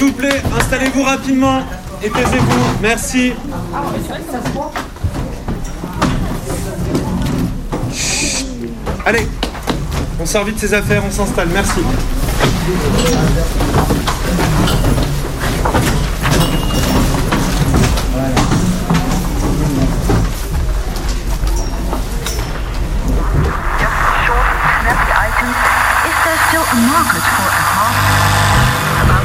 Vous plaît, installez-vous rapidement et taisez-vous. Merci. Allez, on sort vite ses affaires, on s'installe. Merci.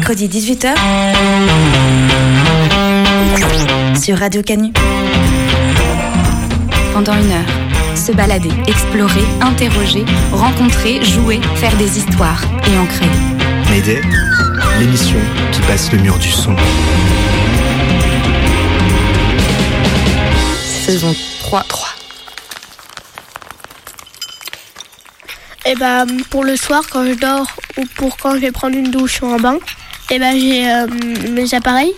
Mercredi 18h sur Radio Canu. Pendant une heure, se balader, explorer, interroger, rencontrer, jouer, faire des histoires et en créer. Mayday, l'émission qui passe le mur du son. Saison 3. 3. Et bah pour le soir quand je dors ou pour quand je vais prendre une douche ou un bain, et bah j'ai euh, mes appareils,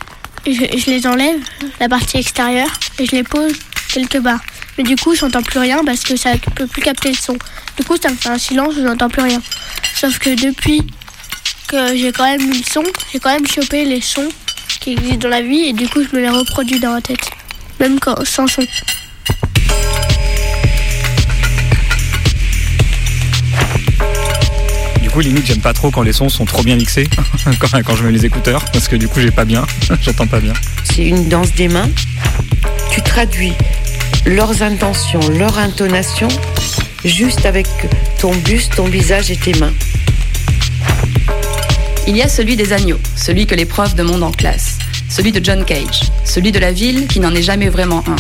je, les enlève, la partie extérieure, et je les pose quelque part. Mais du coup, j'entends plus rien parce que ça ne peut plus capter le son. Du coup, ça me fait un silence, je n'entends plus rien. Sauf que depuis que j'ai quand même eu le son, j'ai quand même chopé les sons qui existent dans la vie et du coup, je me les reproduis dans la tête. Même quand, sans son. Coup, limite, j'aime pas trop quand les sons sont trop bien mixés, quand, quand je mets les écouteurs, parce que du coup, j'ai pas bien, j'entends pas bien. C'est une danse des mains. Tu traduis leurs intentions, leur intonation, juste avec ton buste, ton visage et tes mains. Il y a celui des agneaux, celui que les profs demandent en classe, celui de John Cage, celui de la ville qui n'en est jamais vraiment un,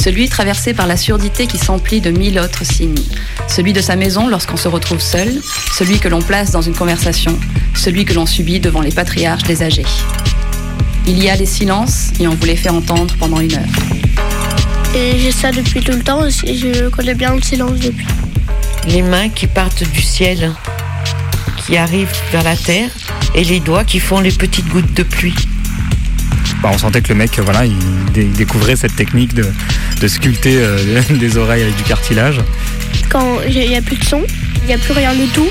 celui traversé par la surdité qui s'emplit de mille autres signes, celui de sa maison lorsqu'on se retrouve seul, celui que l'on place dans une conversation, celui que l'on subit devant les patriarches des âgés. Il y a les silences et on vous les fait entendre pendant une heure. Et j'ai ça depuis tout le temps et je connais bien le silence depuis. Les mains qui partent du ciel, qui arrivent vers la terre, et les doigts qui font les petites gouttes de pluie. Bah, on sentait que le mec, voilà, il, dé- il découvrait cette technique de, de sculpter euh, des oreilles avec du cartilage. Quand il n'y a plus de son, il n'y a plus rien du tout,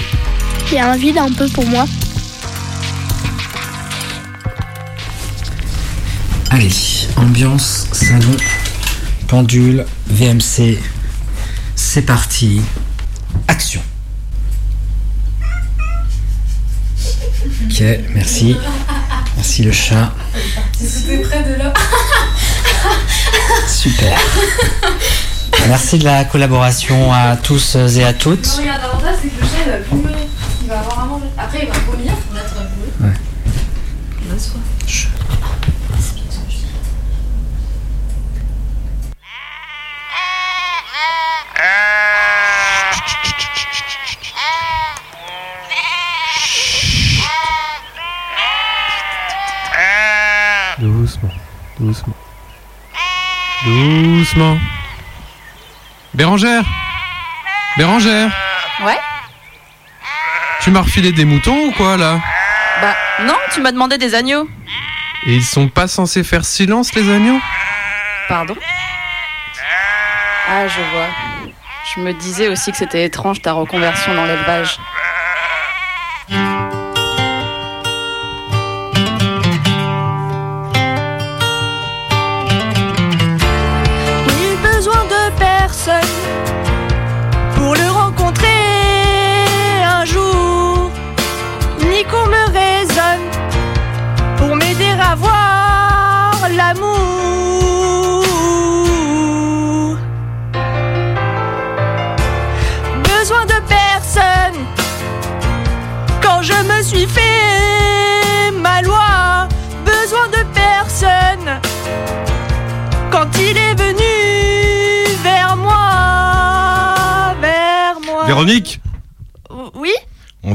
il y a un vide un peu pour moi. Allez, ambiance, salon, pendule, VMC. C'est parti. Action. Ok, merci. Merci le chat. C'était près de là. Super. Merci de la collaboration à tous et à toutes. Regarde, l'avantage c'est que le chat il va plus me- Il va avoir à manger. Après il va vomir, faut mettre un peu. Ouais. Mince, quoi. Doucement, doucement. Bérangère Bérangère Ouais Tu m'as refilé des moutons ou quoi là? Bah non, tu m'as demandé des agneaux. Et ils sont pas censés faire silence les agneaux? Pardon? Ah, je vois. Je me disais aussi que c'était étrange ta reconversion dans l'élevage.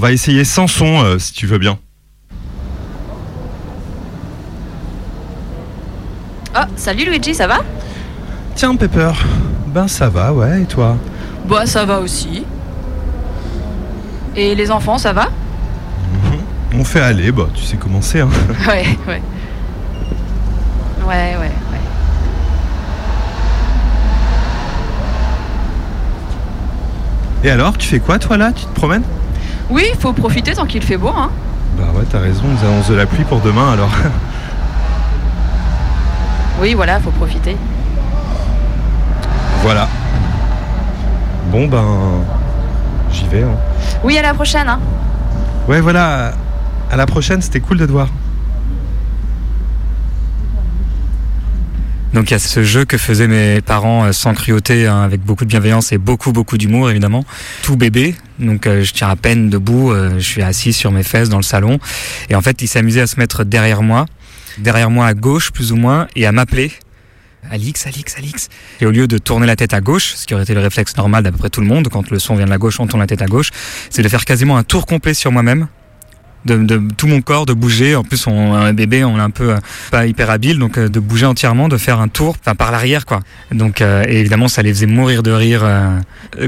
Va essayer sans son euh, si tu veux bien. Oh, salut Luigi, ça va? Tiens, Pepper. Ben ça va, ouais, et toi? Bah, ça va aussi. Et les enfants, ça va? On fait aller, bah tu sais comment c'est. Hein. Ouais, ouais. Ouais, ouais, ouais. Et alors, tu fais quoi toi là? Tu te promènes? Oui, faut profiter tant qu'il fait beau, hein. Bah ouais, t'as raison, nous annonce de la pluie pour demain alors. Oui, voilà, faut profiter. voilà. Bon ben. J'y vais. Hein. Oui, à la prochaine, hein. Ouais, voilà. À la prochaine, c'était cool de te voir. Donc il y a ce jeu que faisaient mes parents euh, sans cruauté, hein, avec beaucoup de bienveillance et beaucoup beaucoup d'humour évidemment. Tout bébé, donc euh, je tiens à peine debout, euh, je suis assis sur mes fesses dans le salon, et en fait ils s'amusaient à se mettre derrière moi, derrière moi à gauche plus ou moins, et à m'appeler. Alix, Alix, Alix. Et au lieu de tourner la tête à gauche, ce qui aurait été le réflexe normal d'à peu près tout le monde, quand le son vient de la gauche, on tourne la tête à gauche, c'est de faire quasiment un tour complet sur moi-même, de, de tout mon corps, de bouger. En plus, on un bébé, on est un peu euh, pas hyper habile, donc euh, de bouger entièrement, de faire un tour, enfin par l'arrière, quoi. Donc, euh, et évidemment, ça les faisait mourir de rire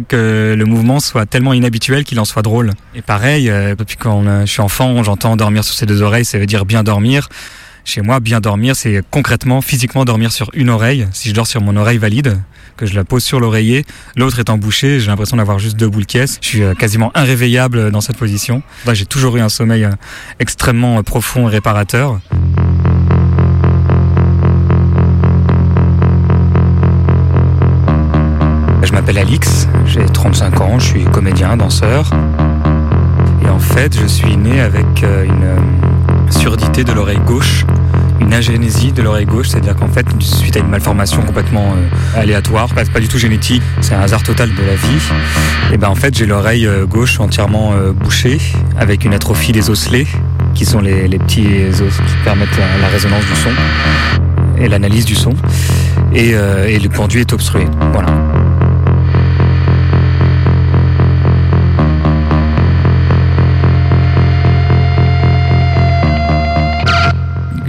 que le mouvement soit tellement inhabituel qu'il en soit drôle. Et pareil, depuis quand je suis enfant, j'entends dormir sur ses deux oreilles, ça veut dire bien dormir. Chez moi, bien dormir, c'est concrètement, physiquement dormir sur une oreille. Si je dors sur mon oreille valide, que je la pose sur l'oreiller, l'autre étant bouchée, j'ai l'impression d'avoir juste deux boules caisses. Je suis euh, quasiment irréveillable dans cette position. J'ai toujours eu un sommeil euh, extrêmement euh, profond et réparateur. Je m'appelle Alix, j'ai 35 ans, je suis comédien, danseur. Et en fait, je suis né avec euh, une euh, surdité de l'oreille gauche, une agénésie de l'oreille gauche, c'est-à-dire qu'en fait, suite à une malformation complètement euh, aléatoire, pas, pas du tout génétique, c'est un hasard total de la vie, et ben en fait, j'ai l'oreille euh, gauche entièrement euh, bouchée, avec une atrophie des osselets, qui sont les, petits os qui permettent la, résonance du son et l'analyse du son, et, et le conduit est obstrué. Voilà.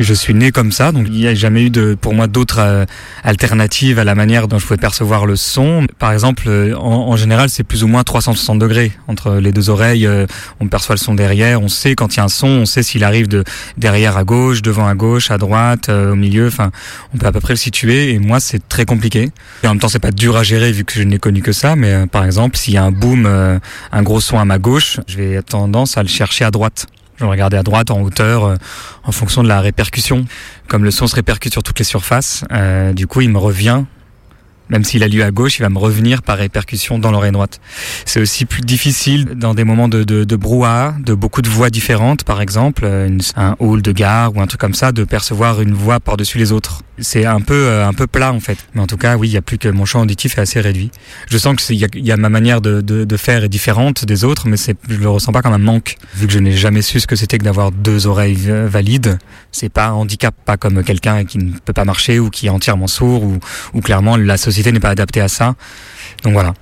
Je suis né comme ça, donc il n'y a jamais eu de, pour moi d'autres euh, alternatives à la manière dont je pouvais percevoir le son. Par exemple, euh, en, général, c'est plus ou moins 360 degrés entre les deux oreilles. euh, on perçoit le son derrière, on sait quand il y a un son, on sait s'il arrive de derrière à gauche, devant à gauche, à droite, au milieu. Enfin, on peut à peu près le situer. Et moi, c'est très compliqué. Et en même temps, c'est pas dur à gérer vu que je n'ai connu que ça. Mais par exemple, s'il y a un boom, un gros son à ma gauche, je vais tendance à le chercher à droite. Je vais regarder à droite, en hauteur, euh, en fonction de la répercussion. Comme le son se répercute sur toutes les surfaces, euh, du coup, il me revient. Même s'il a lieu à gauche, il va me revenir par répercussion dans l'oreille droite. C'est aussi plus difficile dans des moments de, de, de brouhaha, de beaucoup de voix différentes, par exemple, euh, une- un hall de gare ou un truc comme ça, de percevoir une voix par-dessus les autres. C'est un peu euh, un peu plat en fait. Mais en tout cas, oui, il y a plus que mon champ auditif est assez réduit. Je sens que il y y a ma manière de, de, de faire est différente des autres, mais je le ressens pas comme un manque. Vu que je n'ai jamais su ce que c'était que d'avoir deux oreilles euh, valides, c'est pas un handicap, pas comme quelqu'un qui ne peut pas marcher ou qui est entièrement sourd ou, ou clairement la société n'est pas adaptée à ça. Donc voilà.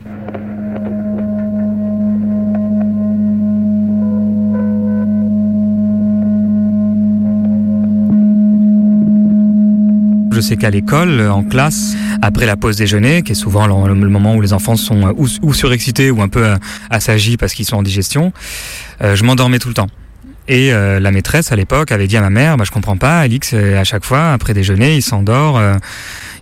Je sais qu'à l'école, en classe, après la pause déjeuner, qui est souvent le, moment où les enfants sont euh, ou, surexcités ou un peu euh, assagis parce qu'ils sont en digestion, euh, je m'endormais tout le temps. Et la maîtresse à l'époque avait dit à ma mère, bah, je comprends pas, Alix, à chaque fois, après déjeuner, il s'endort,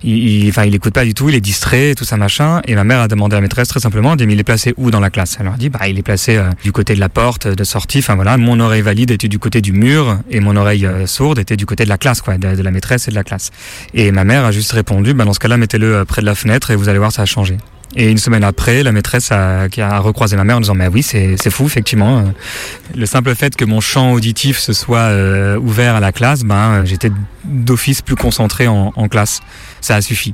il, enfin, il écoute pas du tout, il est distrait, tout ça machin. Et ma mère a demandé à la maîtresse très simplement, elle dit, mais il est placé où dans la classe? Elle leur dit, bah, il est placé euh, du côté de la porte de sortie. Enfin voilà, mon oreille valide était du côté du mur et mon oreille euh, sourde était du côté de la classe, quoi, de, de la maîtresse et de la classe. Et ma mère a juste répondu, bah, dans ce cas-là, mettez-le euh, près de la fenêtre et vous allez voir, ça a changé. Et une semaine après, la maîtresse a, qui a recroisé ma mère en disant mais oui c'est fou effectivement. Le simple fait que mon champ auditif se soit euh, ouvert à la classe, ben euh, j'étais d'office plus concentré en, en classe. Ça a suffi.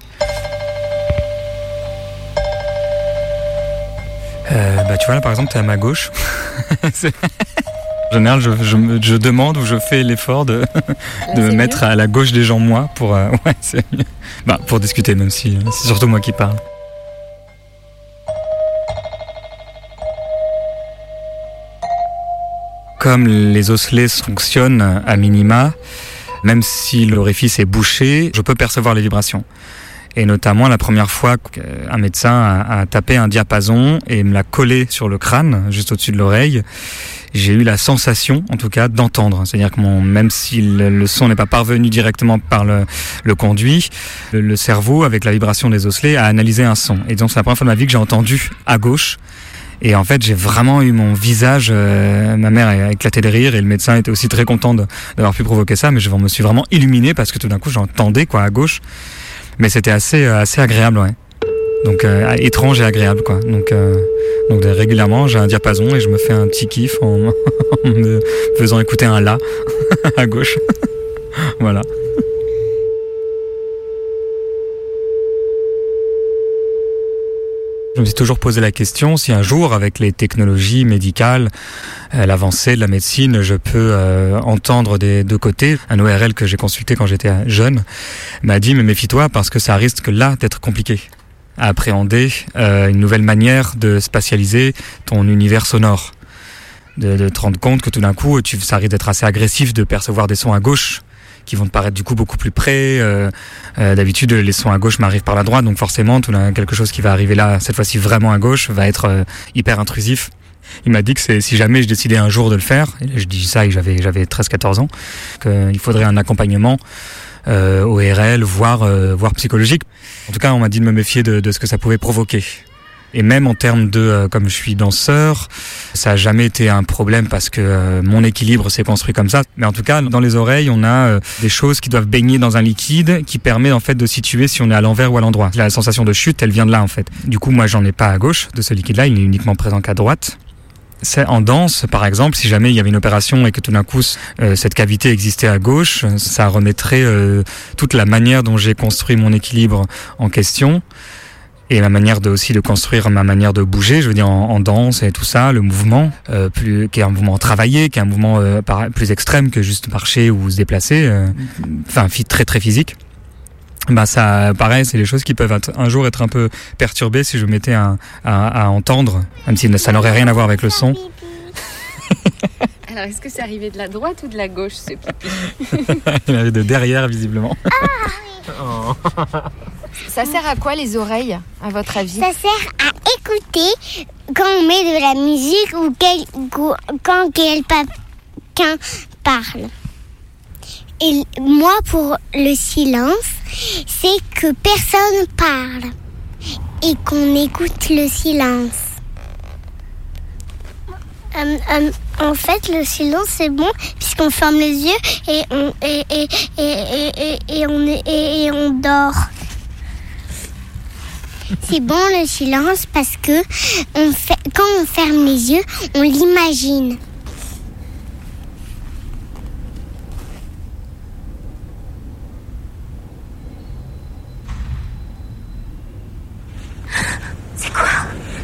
Euh, bah tu vois là par exemple t'es à ma gauche. En général, je, je, demande ou je fais l'effort de, de me mettre à la gauche des gens moi pour euh, ouais. Bah, pour discuter même si c'est surtout moi qui parle. Comme les osselets fonctionnent à minima, Même si l'orifice est bouché, je peux percevoir les vibrations. Et notamment la première fois qu'un médecin a, tapé un diapason et me l'a collé sur le crâne, juste au-dessus de l'oreille, j'ai eu la sensation, en tout cas, d'entendre. C'est-à-dire que mon, même si le, son n'est pas parvenu directement par le, le conduit, le, le cerveau, avec la vibration des osselets, a analysé un son. Et donc c'est la première fois de ma vie que j'ai entendu à gauche. Et en fait, j'ai vraiment eu mon visage. euh, ma mère a éclaté de rire et le médecin était aussi très content d'avoir pu provoquer ça. Mais je me suis vraiment illuminé parce que tout d'un coup, j'entendais quoi à gauche. Mais c'était assez euh, assez agréable, ouais. Donc euh, étrange et agréable, quoi. Donc euh, donc euh, régulièrement, j'ai un diapason et je me fais un petit kiff en, en me faisant écouter un la à gauche. voilà. Je me suis toujours posé la question si un jour, avec les technologies médicales, euh, l'avancée de la médecine, je peux euh, entendre des deux côtés. Un ORL que j'ai consulté quand j'étais jeune m'a dit mais méfie-toi parce que ça risque là d'être compliqué à appréhender euh, une nouvelle manière de spatialiser ton univers sonore. De, de te rendre compte que tout d'un coup, tu, ça risque d'être assez agressif de percevoir des sons à gauche qui vont te paraître du coup beaucoup plus près. Euh, euh, D'habitude, les sons à gauche m'arrivent par la droite, donc forcément, tout quelque chose qui va arriver là, cette fois-ci vraiment à gauche, va être euh, hyper intrusif. Il m'a dit que si jamais je décidais un jour de le faire, et je dis ça et j'avais j'avais 13-14 ans, qu'il faudrait un accompagnement ORL, voire, voire psychologique. En tout cas, on m'a dit de me méfier de ce que ça pouvait provoquer. Et même en termes de, euh, comme je suis danseur, ça a jamais été un problème parce que euh, mon équilibre s'est construit comme ça. Mais en tout cas, dans les oreilles, on a euh, des choses qui doivent baigner dans un liquide qui permet en fait de situer si on est à l'envers ou à l'endroit. La sensation de chute, elle vient de là en fait. Du coup, moi, j'en ai pas à gauche de ce liquide-là, il est uniquement présent qu'à droite. C'est en danse, par exemple, si jamais il y avait une opération et que tout d'un coup euh, cette cavité existait à gauche, ça remettrait euh, toute la manière dont j'ai construit mon équilibre en question et ma manière de aussi de construire ma manière de bouger, je veux dire en, en danse et tout ça, le mouvement euh, plus qui est un mouvement travaillé, qui est un mouvement euh, par- plus extrême que juste marcher ou se déplacer, euh, enfin fi- très très physique. Bah ça, pareil, c'est des choses qui peuvent être- un jour être un peu perturbées si je me mettais à, à, à entendre, même si ça n'aurait rien à voir avec le son. Alors, est-ce que c'est arrivé de la droite ou de la gauche, ce pipi? Il arrive de derrière visiblement. Oh. Ça sert à quoi les oreilles, à votre avis Ça sert à écouter quand on met de la musique ou quand quelqu'un parle. Et moi, pour le silence, c'est que personne parle et qu'on écoute le silence. Euh, euh, en fait, le silence c'est bon puisqu'on ferme les yeux et on et, et- et on dort. C'est bon le silence parce que quand on ferme les yeux, on l'imagine.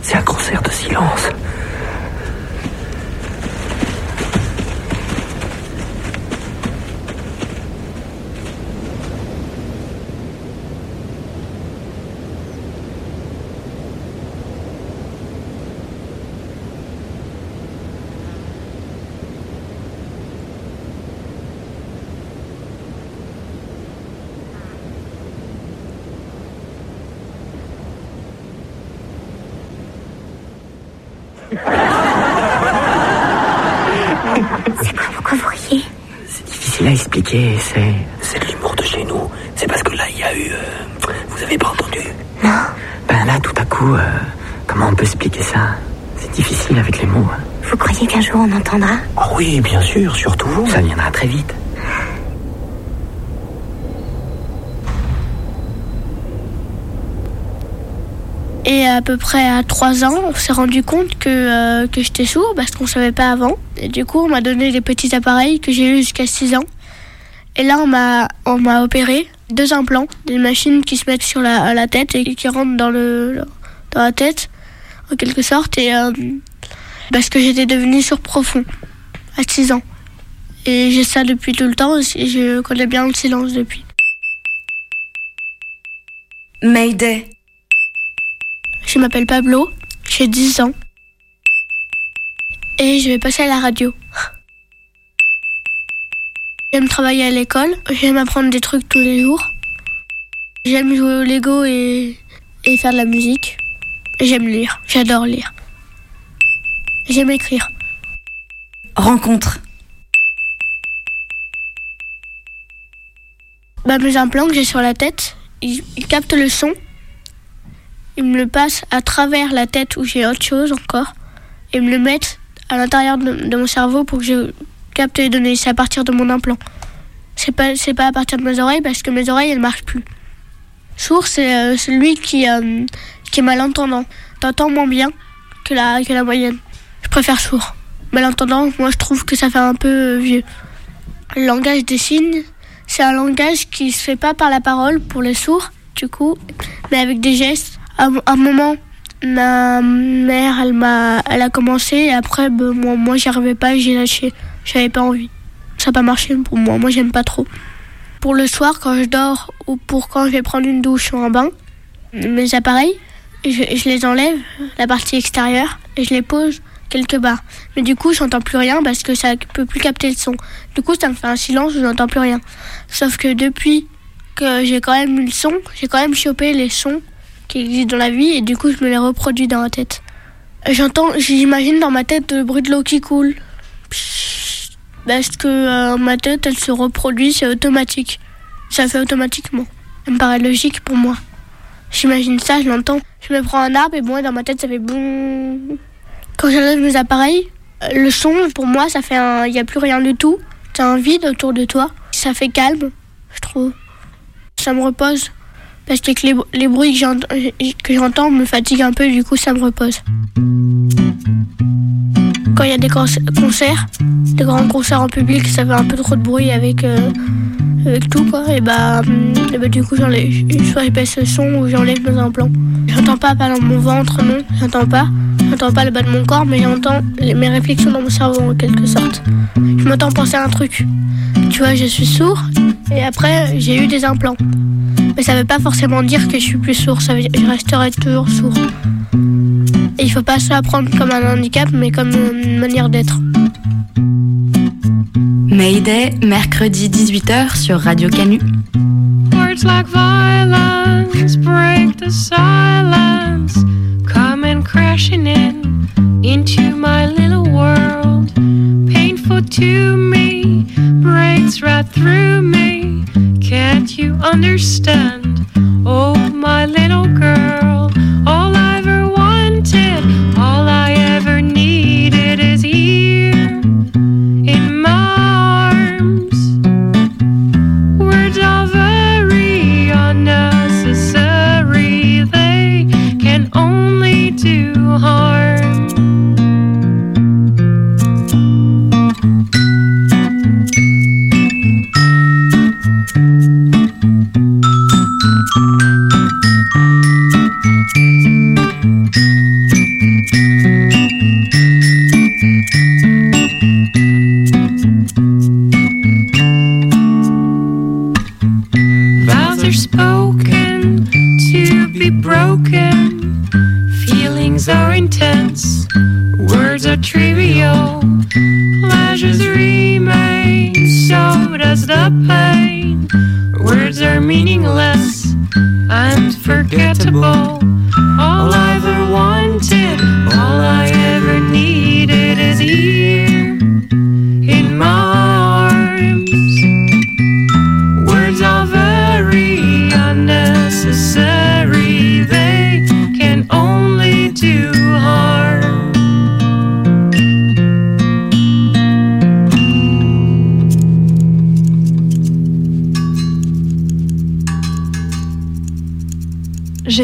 C'est un concert de silence. C'est quoi Pourquoi vous riez C'est difficile à expliquer, c'est c'est de l'humour de chez nous. C'est parce que là, il y a eu... euh, vous avez pas entendu? Non. Ben là, tout à coup, euh, comment on peut expliquer ça? C'est difficile avec les mots. hein. Vous croyez qu'un jour on entendra? Ah oui, bien sûr, surtout vous. Ça viendra très vite. Et à peu près à 3 ans, on s'est rendu compte que, euh, que j'étais sourd parce qu'on savait pas avant. Et du coup, on m'a donné des petits appareils que j'ai eu jusqu'à 6 ans. Et là, on m'a, on m'a opéré deux implants, des machines qui se mettent sur la, la tête et qui rentrent dans, le, dans la tête, en quelque sorte. Et euh, parce que j'étais devenue sourd profond à 6 ans. Et j'ai ça depuis tout le temps et je connais bien le silence depuis. Mayday. Je m'appelle Pablo, j'ai 10 ans. Et je vais passer à la radio. J'aime travailler à l'école, j'aime apprendre des trucs tous les jours. J'aime jouer au Lego et, et faire de la musique. J'aime lire, j'adore lire. J'aime écrire. Rencontre. Bah, mes implants que j'ai sur la tête, ils, ils captent le son. Ils me le passent à travers la tête où j'ai autre chose encore. Et me le mettent à l'intérieur de, de mon cerveau pour que je capte les données. C'est à partir de mon implant. C'est pas, c'est pas à partir de mes oreilles parce que mes oreilles elles marchent plus. Sourd, c'est euh, celui qui, euh, qui est malentendant. T'entends moins bien que la, que la moyenne. Je préfère sourd. Malentendant, moi je trouve que ça fait un peu euh, vieux. Le langage des signes, c'est un langage qui se fait pas par la parole pour les sourds, du coup, mais avec des gestes. À un- moment, ma mère, elle m'a, elle a commencé et après, ben, moi, moi j'y arrivais pas, j'ai lâché. J'avais pas envie. Ça n'a pas marché pour moi. Moi, j'aime pas trop. Pour le soir, quand je dors ou pour quand je vais prendre une douche ou un bain, mes appareils, je, je les enlève, la partie extérieure, et je les pose quelque part. Mais du coup, j'entends plus rien parce que ça peut plus capter le son. Du coup, ça me fait un silence, je n'entends plus rien. Sauf que depuis que j'ai quand même eu le son, j'ai quand même chopé les sons qui existent dans la vie et du coup, je me les reproduis dans la tête. J'entends, j'imagine dans ma tête le bruit de l'eau qui coule. Parce que euh, ma tête, elle se reproduit, c'est automatique. Ça fait automatiquement. Ça me paraît logique pour moi. J'imagine ça, je l'entends. Je me prends un arbre et moi, dans ma tête, ça fait boum. Quand j'enlève mes appareils, euh, le son, pour moi, ça fait un. Il n'y a plus rien du tout. T'as un vide autour de toi. Ça fait calme, je trouve. Ça me repose. Parce que les, bruits que j'entends me fatiguent un peu, du coup, ça me repose. Quand il y a des conc- concerts, des grands concerts en public, ça fait un peu trop de bruit avec, euh, avec tout, quoi. Et bah, hum, bah, du coup, j'enlève, soit j'épaisse le son ou j'enlève mes implants. J'entends pas par mon ventre, non, j'entends pas. J'entends pas le bas de mon corps, mais j'entends mes réflexions dans mon cerveau, en quelque sorte. Je m'entends penser à un truc. Tu vois, je suis sourd, et après, j'ai eu des implants. Mais ça veut pas forcément dire que je suis plus sourd, ça veut dire que je resterai toujours sourd. Et il faut pas ça prendre comme un handicap, mais comme une manière d'être. Mayday, mercredi 18h sur Radio Canu. Words like violence break the silence, coming crashing in into my little world. Painful to me, breaks right through me. Can't you understand?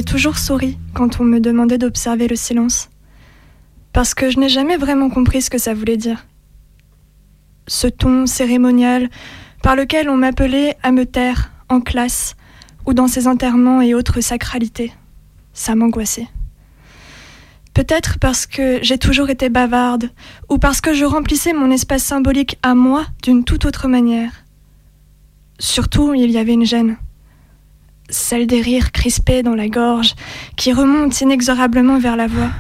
Toujours souri quand on me demandait d'observer le silence, parce que je n'ai jamais vraiment compris ce que ça voulait dire. Ce ton cérémonial par lequel on m'appelait à me taire en classe ou dans ces enterrements et autres sacralités, ça m'angoissait. Peut-être parce que j'ai toujours été bavarde, ou parce que je remplissais mon espace symbolique à moi d'une toute autre manière. Surtout, il y avait une gêne celle des rires crispés dans la gorge, qui remontent inexorablement vers la voix.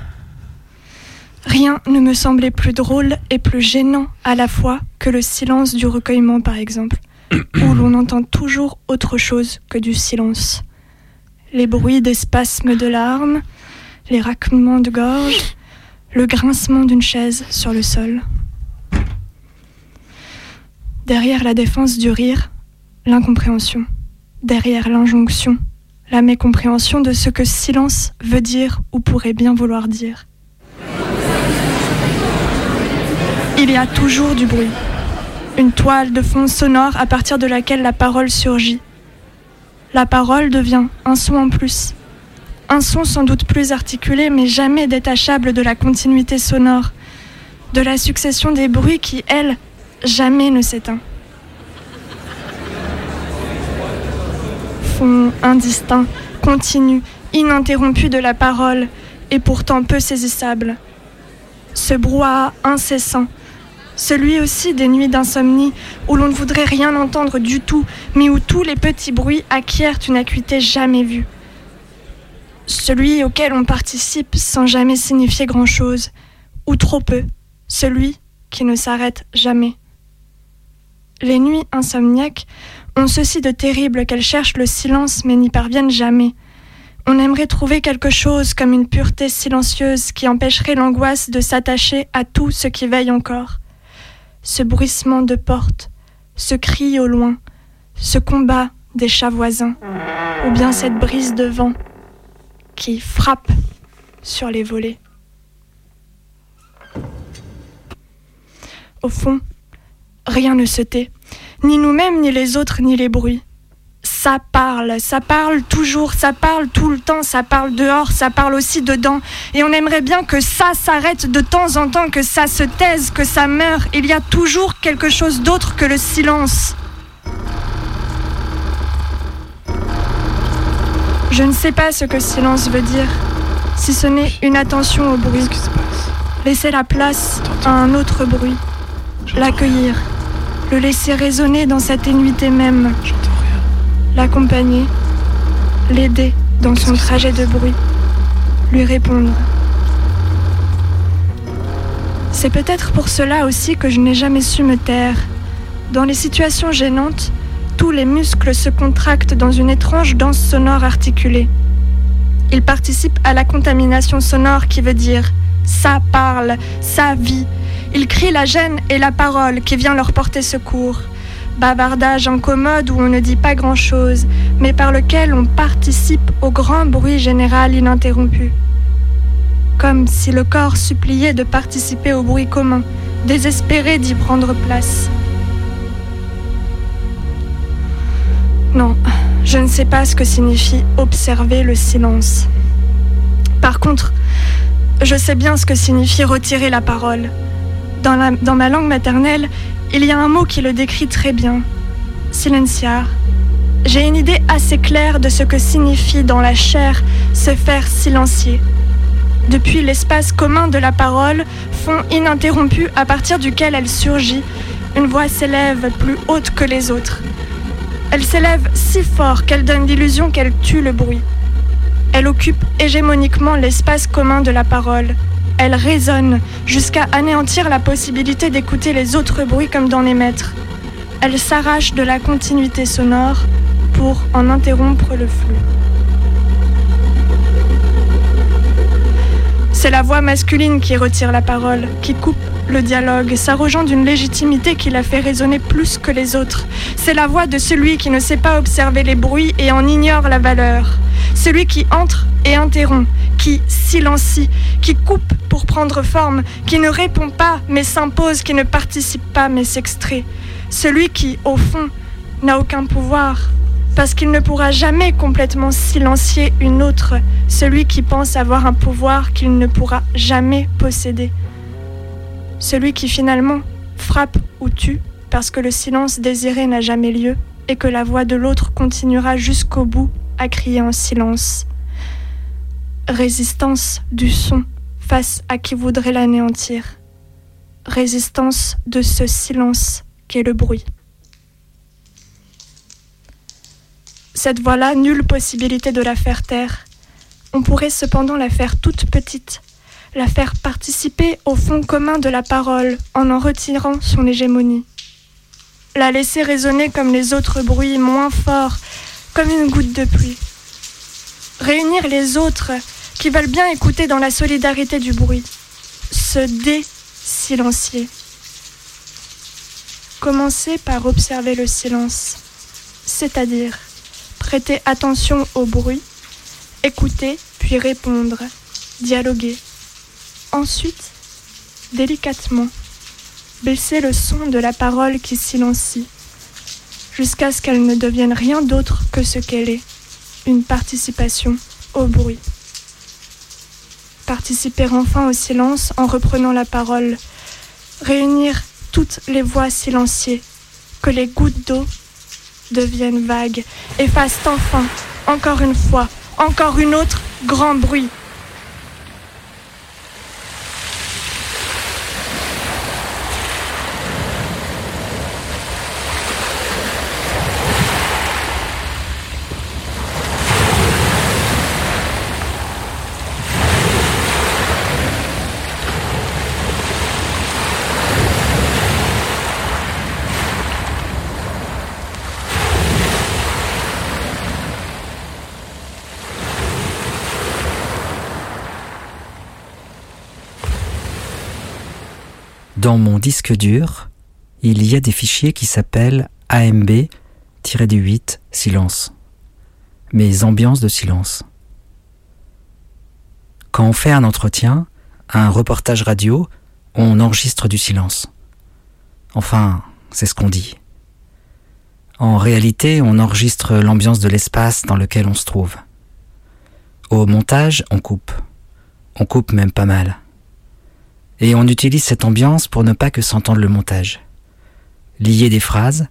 Rien ne me semblait plus drôle et plus gênant à la fois que le silence du recueillement, par exemple, où l'on entend toujours autre chose que du silence. Les bruits des spasmes de larmes, les raclements de gorge, le grincement d'une chaise sur le sol. Derrière la défense du rire, l'incompréhension. Derrière l'injonction, la mécompréhension de ce que silence veut dire ou pourrait bien vouloir dire. Il y a toujours du bruit. Une toile de fond sonore à partir de laquelle la parole surgit. La parole devient un son en plus. Un son sans doute plus articulé mais jamais détachable de la continuité sonore, de la succession des bruits qui, elle, jamais ne s'éteint. Indistinct, continu, ininterrompu de la parole et pourtant peu saisissable. Ce brouhaha incessant, celui aussi des nuits d'insomnie où l'on ne voudrait rien entendre du tout, mais où tous les petits bruits acquièrent une acuité jamais vue. Celui auquel on participe sans jamais signifier grand-chose, ou trop peu, celui qui ne s'arrête jamais. Les nuits insomniaques ont ceci de terrible qu'elles cherchent le silence mais n'y parviennent jamais. On aimerait trouver quelque chose comme une pureté silencieuse qui empêcherait l'angoisse de s'attacher à tout ce qui veille encore. Ce bruissement de porte, ce cri au loin, ce combat des chats voisins, ou bien cette brise de vent qui frappe sur les volets. Au fond, rien ne se tait, ni nous-mêmes, ni les autres, ni les bruits. Ça parle, ça parle toujours, ça parle tout le temps, ça parle dehors, ça parle aussi dedans. Et on aimerait bien que ça s'arrête de temps en temps, que ça se taise, que ça meure. Il y a toujours quelque chose d'autre que le silence. Je ne sais pas ce que silence veut dire, si ce n'est une attention au bruit. Laisser la place à un autre bruit, l'accueillir, le laisser résonner dans sa ténuité même, l'accompagner, l'aider dans son trajet de bruit, lui répondre. C'est peut-être pour cela aussi que je n'ai jamais su me taire. Dans les situations gênantes, tous les muscles se contractent dans une étrange danse sonore articulée. Ils participent à la contamination sonore qui veut dire ça parle, ça vit. Ils crient la gêne et la parole qui vient leur porter secours. Bavardage incommode où on ne dit pas grand-chose, mais par lequel on participe au grand bruit général ininterrompu. Comme si le corps suppliait de participer au bruit commun, désespéré d'y prendre place. Non, je ne sais pas ce que signifie observer le silence. Par contre, je sais bien ce que signifie retirer la parole. Dans, ma langue maternelle, il y a un mot qui le décrit très bien. Silenciar. J'ai une idée assez claire de ce que signifie dans la chair se faire silencier. Depuis l'espace commun de la parole, fond ininterrompu à partir duquel elle surgit, une voix s'élève plus haute que les autres. Elle s'élève si fort qu'elle donne l'illusion qu'elle tue le bruit. Elle occupe hégémoniquement l'espace commun de la parole. Elle résonne jusqu'à anéantir la possibilité d'écouter les autres bruits comme d'en émettre. Elle s'arrache de la continuité sonore pour en interrompre le flux. C'est la voix masculine qui retire la parole, qui coupe le dialogue, s'arrogeant d'une légitimité qui la fait résonner plus que les autres. C'est la voix de celui qui ne sait pas observer les bruits et en ignore la valeur. Celui qui entre et interrompt, qui silencie, qui coupe pour prendre forme, qui ne répond pas mais s'impose, qui ne participe pas mais s'extrait. Celui qui, au fond, n'a aucun pouvoir, parce qu'il ne pourra jamais complètement silencier une autre, celui qui pense avoir un pouvoir qu'il ne pourra jamais posséder. Celui qui finalement frappe ou tue parce que le silence désiré n'a jamais lieu et que la voix de l'autre continuera jusqu'au bout à crier en silence. Résistance du son face à qui voudrait l'anéantir. Résistance de ce silence qu'est le bruit. Cette voix-là, nulle possibilité de la faire taire. On pourrait cependant la faire toute petite, la faire participer au fond commun de la parole en en retirant son hégémonie. La laisser résonner comme les autres bruits moins forts, comme une goutte de pluie. Réunir les autres qui veulent bien écouter dans la solidarité du bruit. Se dé-silencier. Commencer par observer le silence, c'est-à-dire prêter attention au bruit, écouter puis répondre, dialoguer. Ensuite, délicatement, baisser le son de la parole qui silencie, jusqu'à ce qu'elle ne devienne rien d'autre que ce qu'elle est, une participation au bruit. Participer enfin au silence en reprenant la parole, réunir toutes les voix silenciées, que les gouttes d'eau deviennent vagues et fassent enfin, encore une fois, encore une autre, grand bruit. Dans mon disque dur, il y a des fichiers qui s'appellent AMB-8 silence. Mes ambiances de silence. Quand on fait un entretien, un reportage radio, on enregistre du silence. Enfin, c'est ce qu'on dit. En réalité, on enregistre l'ambiance de l'espace dans lequel on se trouve. Au montage, on coupe. On coupe même pas mal. Et on utilise cette ambiance pour ne pas que s'entende le montage. Lier des phrases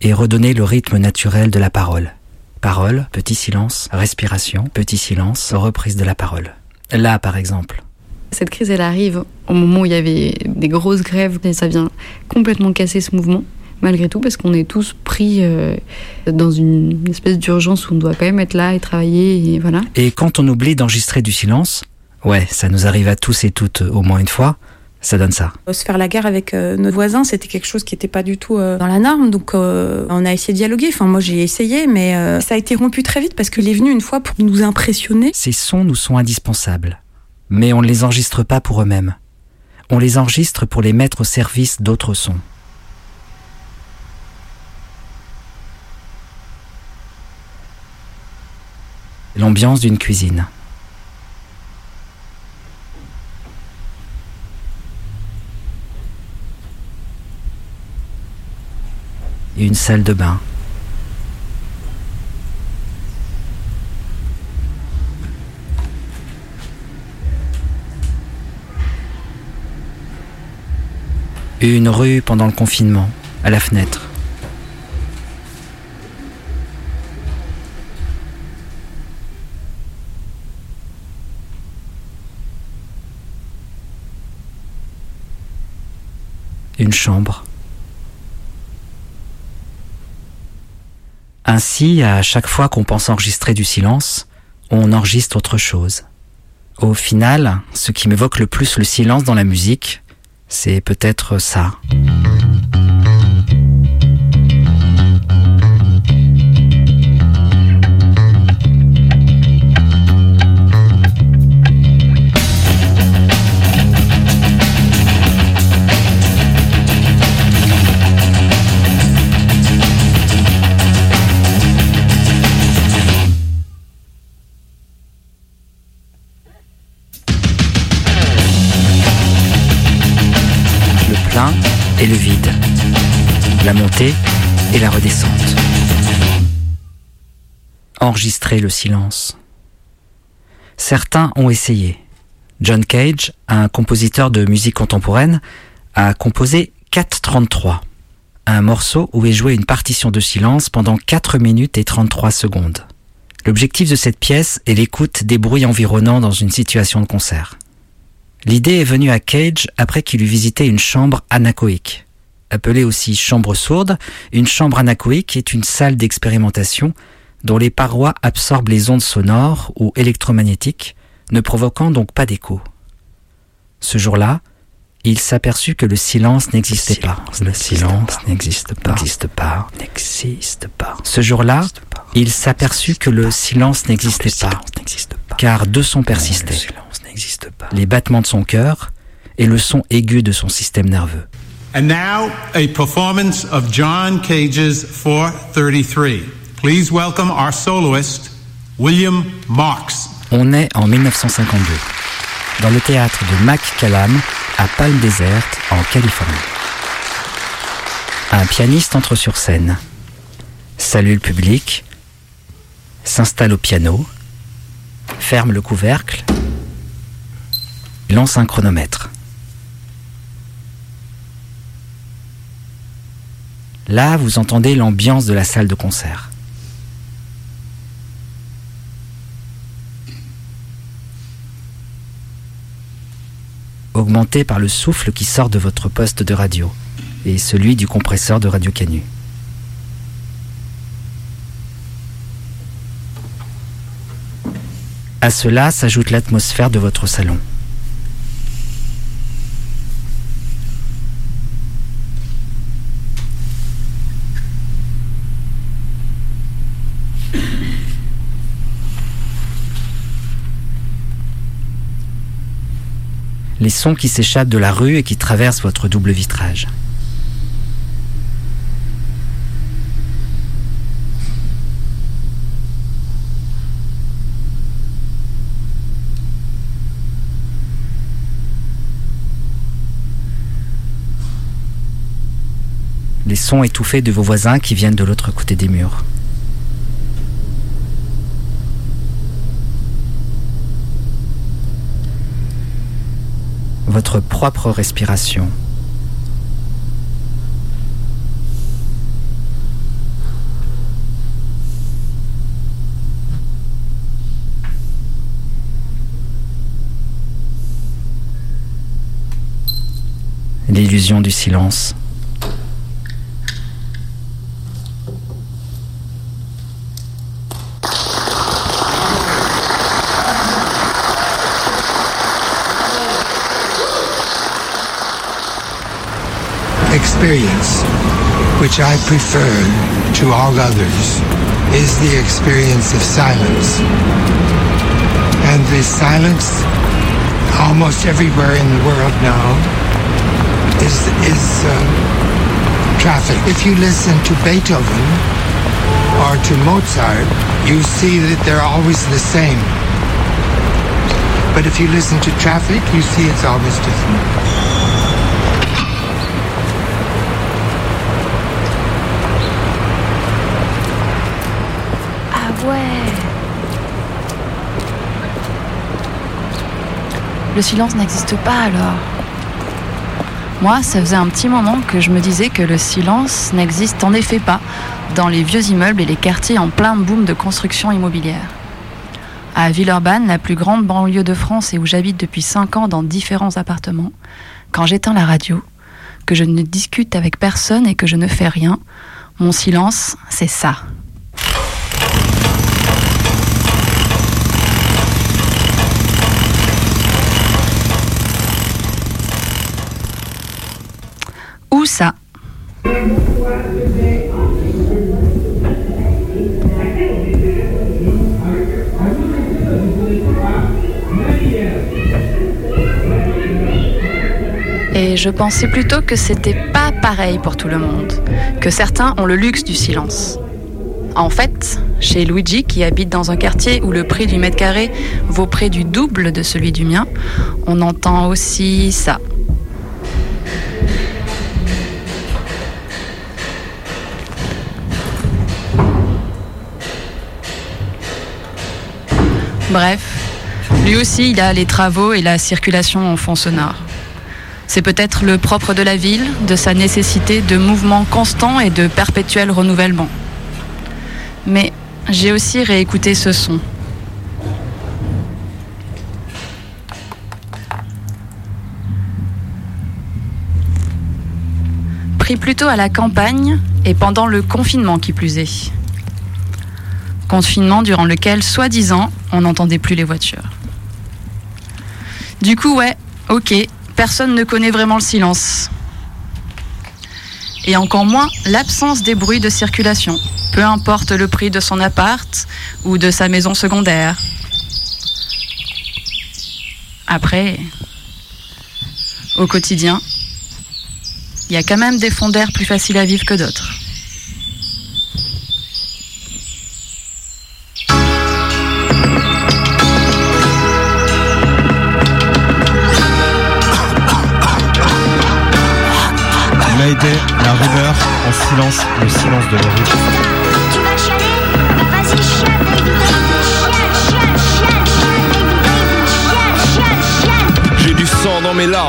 et redonner le rythme naturel de la parole. Parole, petit silence, respiration, petit silence, reprise de la parole. Là, par exemple. Cette crise, elle arrive au moment où il y avait des grosses grèves et ça vient complètement casser ce mouvement, malgré tout, parce qu'on est tous pris euh, dans une espèce d'urgence où on doit quand même être là et travailler, et voilà. Et quand on oublie d'enregistrer du silence, ouais, ça nous arrive à tous et toutes au moins une fois, ça donne ça. Se faire la guerre avec euh, nos voisins, c'était quelque chose qui n'était pas du tout euh, dans la norme. Donc euh, on a essayé de dialoguer. Enfin moi j'ai essayé, mais euh, ça a été rompu très vite parce qu'il est venu une fois pour nous impressionner. Ces sons nous sont indispensables, mais on ne les enregistre pas pour eux-mêmes. On les enregistre pour les mettre au service d'autres sons. L'ambiance d'une cuisine. Une salle de bain. Une rue pendant le confinement, à la fenêtre. Une chambre. Ainsi, à chaque fois qu'on pense enregistrer du silence, on enregistre autre chose. Au final, ce qui m'évoque le plus le silence dans la musique, c'est peut-être ça. Et le vide. La montée et la redescente. Enregistrer le silence. Certains ont essayé. John Cage, un compositeur de musique contemporaine, a composé 433, un morceau où est jouée une partition de silence pendant 4 minutes et 33 secondes. L'objectif de cette pièce est l'écoute des bruits environnants dans une situation de concert. L'idée est venue à Cage après qu'il eut visité une chambre anechoïque. Appelée aussi chambre sourde, une chambre anechoïque est une salle d'expérimentation dont les parois absorbent les ondes sonores ou électromagnétiques, ne provoquant donc pas d'écho. Ce jour-là, il s'aperçut que le silence n'existait pas. Le silence n'existe pas. N'existe pas. N'existe pas. Ce jour-là, il s'aperçut que le silence n'existait pas. Car deux sons persistaient. Les battements de son cœur et le son aigu de son système nerveux. And now, a performance of John Cage's 433. Please welcome our soloist, William Marks. On est en 1952, dans le théâtre de McCallum, à Palm Desert, en Californie. Un pianiste entre sur scène, salue le public, s'installe au piano, ferme le couvercle, lance un chronomètre. Là, vous entendez l'ambiance de la salle de concert. Augmenté par le souffle qui sort de votre poste de radio et celui du compresseur de Radio Canu. À cela s'ajoute l'atmosphère de votre salon. Les sons qui s'échappent de la rue et qui traversent votre double vitrage. Les sons étouffés de vos voisins qui viennent de l'autre côté des murs. Votre propre respiration. L'illusion du silence. Experience, which I prefer to all others, is the experience of silence. And the silence, almost everywhere in the world now, is, is uh, traffic. If you listen to Beethoven or to Mozart, you see that they're always the same. But if you listen to traffic, you see it's always different. Le silence n'existe pas alors. Moi, ça faisait un petit moment que je me disais que le silence n'existe en effet pas dans les vieux immeubles et les quartiers en plein boom de construction immobilière. À Villeurbanne, la plus grande banlieue de France et où j'habite depuis 5 ans dans différents appartements, quand j'éteins la radio, que je ne discute avec personne et que je ne fais rien, mon silence, c'est ça. Où ça Et je pensais plutôt que c'était pas pareil pour tout le monde, que certains ont le luxe du silence. En fait, chez Luigi, qui habite dans un quartier où le prix du mètre carré vaut près du double de celui du mien, on entend aussi ça. Bref, lui aussi, il a les travaux et la circulation en fond sonore. C'est peut-être le propre de la ville, de sa nécessité de mouvement constant et de perpétuel renouvellement. Mais j'ai aussi réécouté ce son. Pris plutôt à la campagne et pendant le confinement qui plus est. Confinement durant lequel, soi-disant, on n'entendait plus les voitures. Du coup, ouais, Ok, personne ne connaît vraiment le silence. Et encore moins l'absence des bruits de circulation, peu importe le prix de son appart ou de sa maison secondaire. Après, au quotidien, il y a quand même des fonds plus faciles à vivre que d'autres. Le silence de l'origine.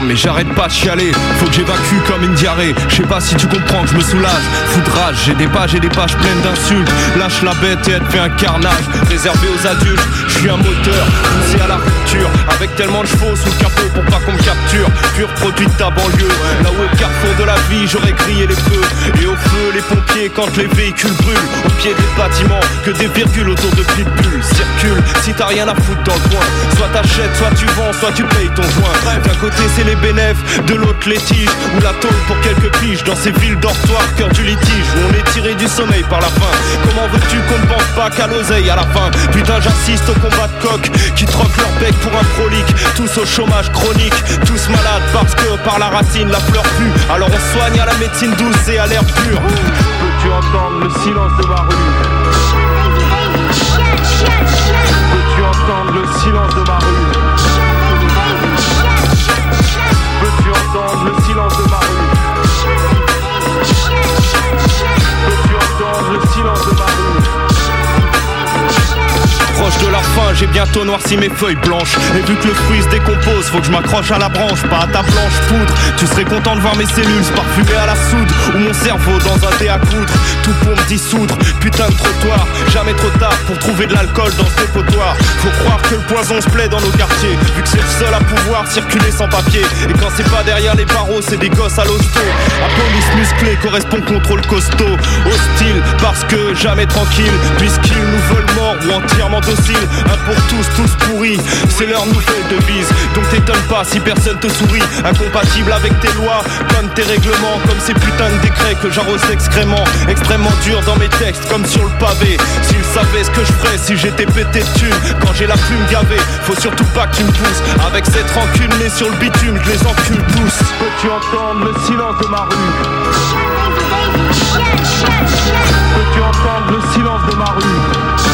Mais j'arrête pas de chialer. Faut que j'évacue comme une diarrhée. Je sais pas si tu comprends que je me soulage. Foudrage, j'ai des pages et des pages pleines d'insultes. Lâche la bête et elle fait un carnage. Réservé aux adultes, je suis un moteur. Poussé à la rupture Avec tellement de chevaux sous le capot pour pas qu'on me capture. Pur produit de ta banlieue. Là où au carrefour de la vie j'aurais grillé les feux. Et au feu les pompiers quand les véhicules brûlent. Au pied des bâtiments que des virgules autour de pitbulls Circule si t'as rien à foutre dans le coin Soit t'achètes, soit tu vends, soit tu payes ton joint. D'un côté c'est les bénéfices, de l'autre les tiges Ou la tôle pour quelques piges Dans ces villes dortoirs, cœur du litige Où on est tiré du sommeil par la faim. Comment veux-tu qu'on ne pense pas qu'à l'oseille à la fin Putain j'assiste au combat de coq Qui troquent leur bec pour un prolique. Tous au chômage chronique Tous malades parce que par la racine la fleur pue. Alors on soigne à la médecine douce et à l'air pur. Peux-tu entendre le silence de ma rue? Peux-tu entendre le silence de ma rue? Entendre le silence de ma rue Peux-tu entendre le silence de De la fin, j'ai bientôt noirci mes feuilles blanches. Et vu que le fruit se décompose, faut que je m'accroche à la branche Pas à ta blanche poudre Tu serais content de voir mes cellules se parfumer à la soude Ou mon cerveau dans un thé à coudre. Tout pour me dissoudre, putain de trottoir. Jamais trop tard pour trouver de l'alcool dans ce dépotoir Faut croire que le poison se plaît dans nos quartiers. Vu que c'est le seul à pouvoir circuler sans papier. Et quand c'est pas derrière les barreaux, c'est des gosses à l'hosto. La police musclée correspond contrôle costaud. Hostile parce que jamais tranquille. Puisqu'ils nous veulent morts ou entièrement Un pour tous, tous pourris. C'est leur nouvelle devise Donc t'étonnes pas si personne te sourit. Incompatible avec tes lois Comme tes règlements. Comme ces putains de décrets que j'arrose excrément Extrêmement dur dans mes textes Comme sur le pavé. S'ils savaient ce que je ferais si j'étais pété de thunes. Quand j'ai la plume gavée Faut surtout pas que tu me pousses Avec cette rancune née sur le bitume Je les encule tous. Peux-tu entendre le silence de ma rue? Peux-tu entendre le silence de ma rue?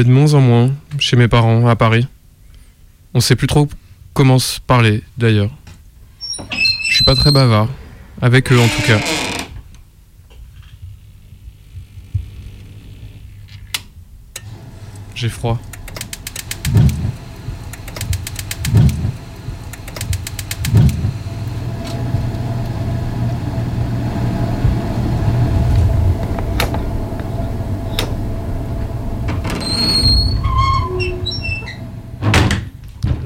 De moins en moins chez mes parents à Paris. On sait plus trop comment se parler d'ailleurs. Je suis pas très bavard. Avec eux en tout cas. J'ai froid.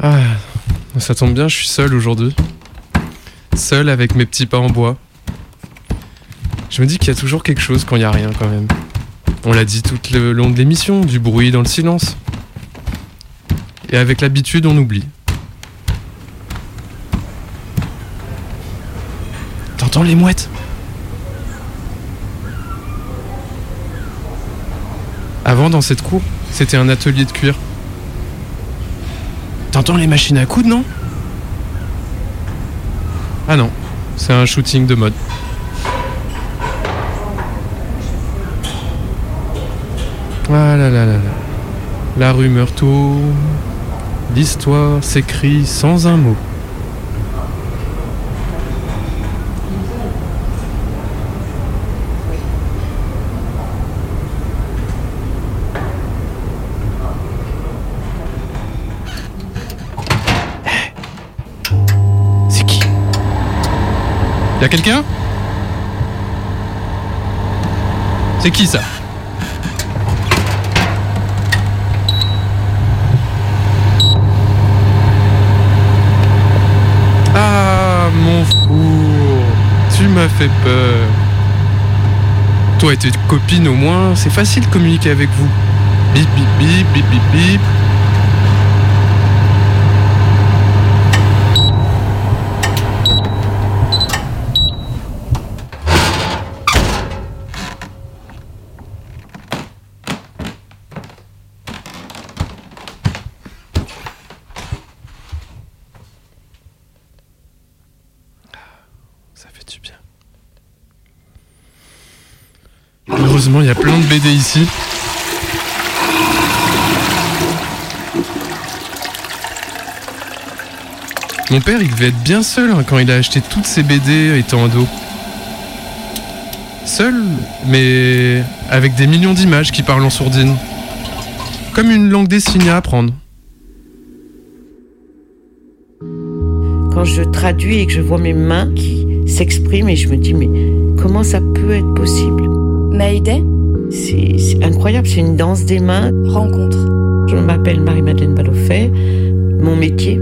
Ah, ça tombe bien, je suis seul aujourd'hui. Seul avec mes petits pas en bois. Je me dis qu'il y a toujours quelque chose quand il n'y a rien quand même. On l'a dit tout le long de l'émission, du bruit dans le silence. Et avec l'habitude, on oublie. T'entends les mouettes? Avant, dans cette cour, c'était un atelier de cuir. T'entends les machines à coudre, non? Ah non, c'est un shooting de mode. Ah là là là là. La rumeur tourne, l'histoire s'écrit sans un mot. Y'a quelqu'un? C'est qui ça? Ah, mon four, tu m'as fait peur. Toi et tes copines au moins, c'est facile de communiquer avec vous. Bip bip bip bip bip bip. Il y a plein de BD ici. Mon père, il devait être bien seul hein, quand il a acheté toutes ces BD étant ado. Seul, mais avec des millions d'images qui parlent en sourdine. Comme une langue des signes à apprendre. Quand je traduis et que je vois mes mains qui s'expriment et je me dis mais comment ça peut être possible? Mayday C'est incroyable, c'est une danse des mains. Rencontre. Je m'appelle Marie-Madeleine Ballofet. Mon métier,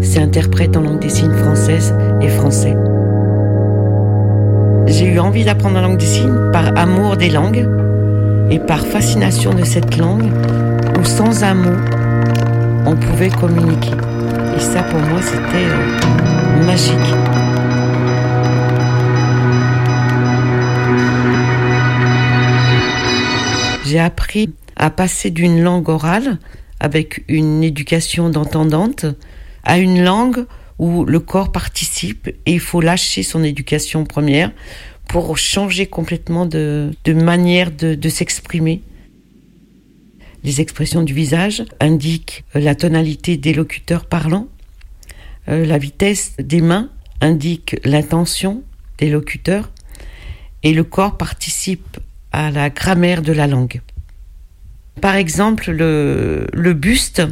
c'est interprète en langue des signes française et français. J'ai eu envie d'apprendre la langue des signes par amour des langues et par fascination de cette langue où sans un mot, on pouvait communiquer. Et ça, pour moi, c'était euh, magique. J'ai appris à passer d'une langue orale avec une éducation d'entendante à une langue où le corps participe et il faut lâcher son éducation première pour changer complètement de, manière de, de s'exprimer. Les expressions du visage indiquent la tonalité des locuteurs parlants. Euh, la vitesse des mains indique l'intention des locuteurs. Et le corps participe à la grammaire de la langue. Par exemple, le, buste,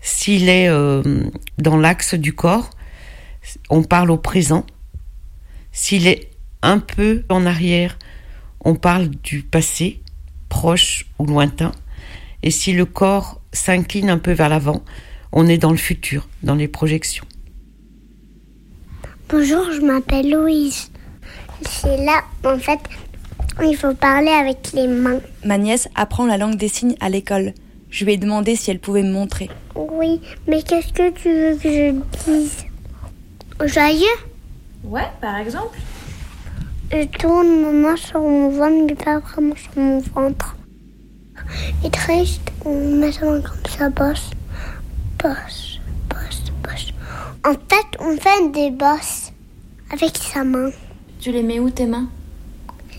s'il est euh, dans l'axe du corps, on parle au présent. S'il est un peu en arrière, on parle du passé, proche ou lointain. Et si le corps s'incline un peu vers l'avant, on est dans le futur, dans les projections. Bonjour, je m'appelle Louise. C'est là, en fait, il faut parler avec les mains. Ma nièce apprend la langue des signes à l'école. Je lui ai demandé si elle pouvait me montrer. Oui, mais qu'est-ce que tu veux que je dise? Joyeux? Ouais, par exemple. Je tourne ma main sur mon ventre, mais pas vraiment sur mon ventre. Et triste, on met sa main comme ça, bosse, bosse, bosse, bosse. En fait, on fait des bosses avec sa main. Tu les mets où tes mains?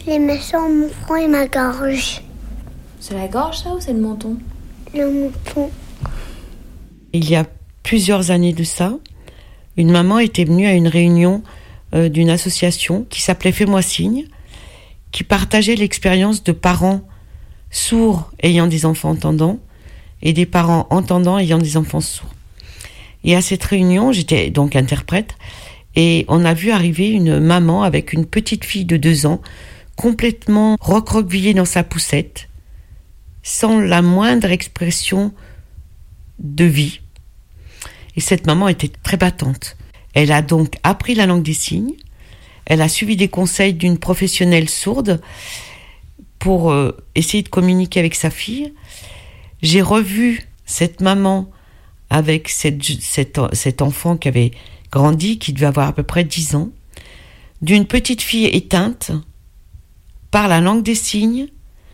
Les sur mon front et ma gorge. C'est la gorge ça ou c'est le menton Le menton. Il y a plusieurs années de ça, une maman était venue à une réunion euh, d'une association qui s'appelait Fais-moi signe, qui partageait l'expérience de parents sourds ayant des enfants entendants et des parents entendants ayant des enfants sourds. Et à cette réunion, j'étais donc interprète, et on a vu arriver une maman avec une petite fille de deux ans, complètement recroquevillée dans sa poussette, sans la moindre expression de vie. Et cette maman était très battante. Elle a donc appris la langue des signes, elle a suivi des conseils d'une professionnelle sourde pour euh, essayer de communiquer avec sa fille. J'ai revu cette maman avec cette- cet enfant qui avait grandi, qui devait avoir à peu près 10 ans, d'une petite fille éteinte par la langue des signes.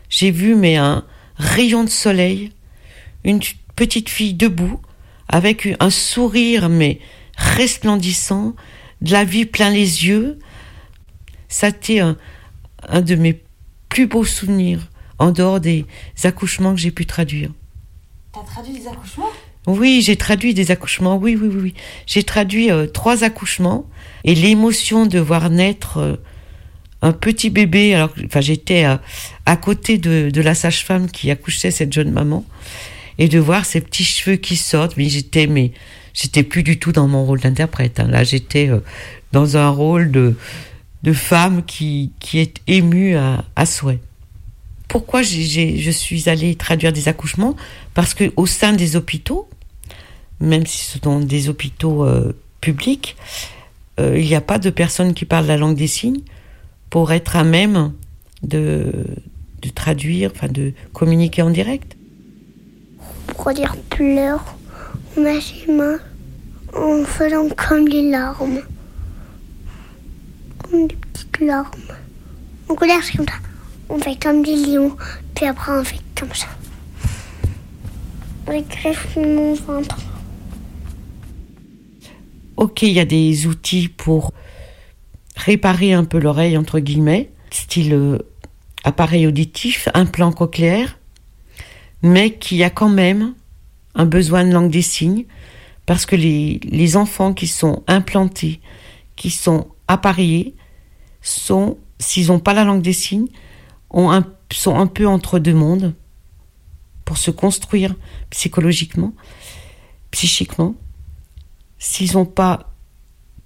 J'ai vu mais un rayon de soleil, une petite fille debout avec un sourire mais resplendissant, de la vie plein les yeux. Ça a été un, un de mes plus beaux souvenirs en dehors des accouchements que j'ai pu traduire. T'as traduit des accouchements? Oui, j'ai traduit des accouchements. Oui, oui, oui. oui. J'ai traduit euh, trois accouchements et l'émotion de voir naître euh, un petit bébé. Alors, enfin, j'étais euh, à côté de, la sage-femme qui accouchait cette jeune maman et de voir ses petits cheveux qui sortent. Mais j'étais, mais j'étais plus du tout dans mon rôle d'interprète. hein. Là, j'étais euh, dans un rôle de de femme qui qui est émue à, souhait. Pourquoi je suis allée traduire des accouchements? Parce que au sein des hôpitaux, même si ce sont des hôpitaux euh, publics, il n'y a pas de personnes qui parlent la langue des signes pour être à même de, de traduire, enfin de communiquer en direct. Pour dire pleure, on met ses mains en faisant comme les larmes. Comme des petites larmes. En colère, c'est comme ça. On fait comme des lions, puis après on fait comme ça. On greffe mon ventre. Ok, il y a des outils pour réparer un peu l'oreille, entre guillemets, style euh, appareil auditif, implant cochléaire, mais qui a quand même un besoin de langue des signes, parce que les, les enfants qui sont implantés, qui sont appareillés, sont, s'ils n'ont pas la langue des signes, ont un, sont un peu entre deux mondes pour se construire psychologiquement, psychiquement. S'ils n'ont pas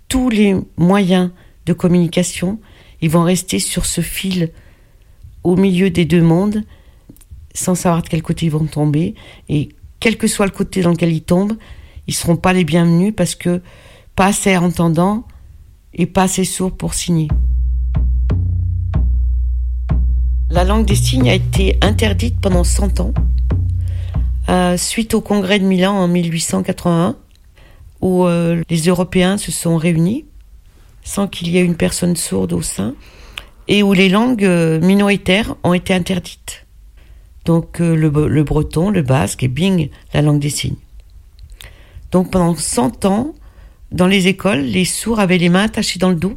tous les moyens de communication, ils vont rester sur ce fil au milieu des deux mondes, sans savoir de quel côté ils vont tomber. Et quel que soit le côté dans lequel ils tombent, ils seront pas les bienvenus parce que pas assez entendants et pas assez sourds pour signer. La langue des signes a été interdite pendant 100 ans, euh, suite au congrès de Milan en 1881 où euh, les Européens se sont réunis sans qu'il y ait une personne sourde au sein et où les langues euh, minoritaires ont été interdites. Donc euh, le, le breton, le basque et bing, la langue des signes. Donc pendant 100 ans, dans les écoles, les sourds avaient les mains attachées dans le dos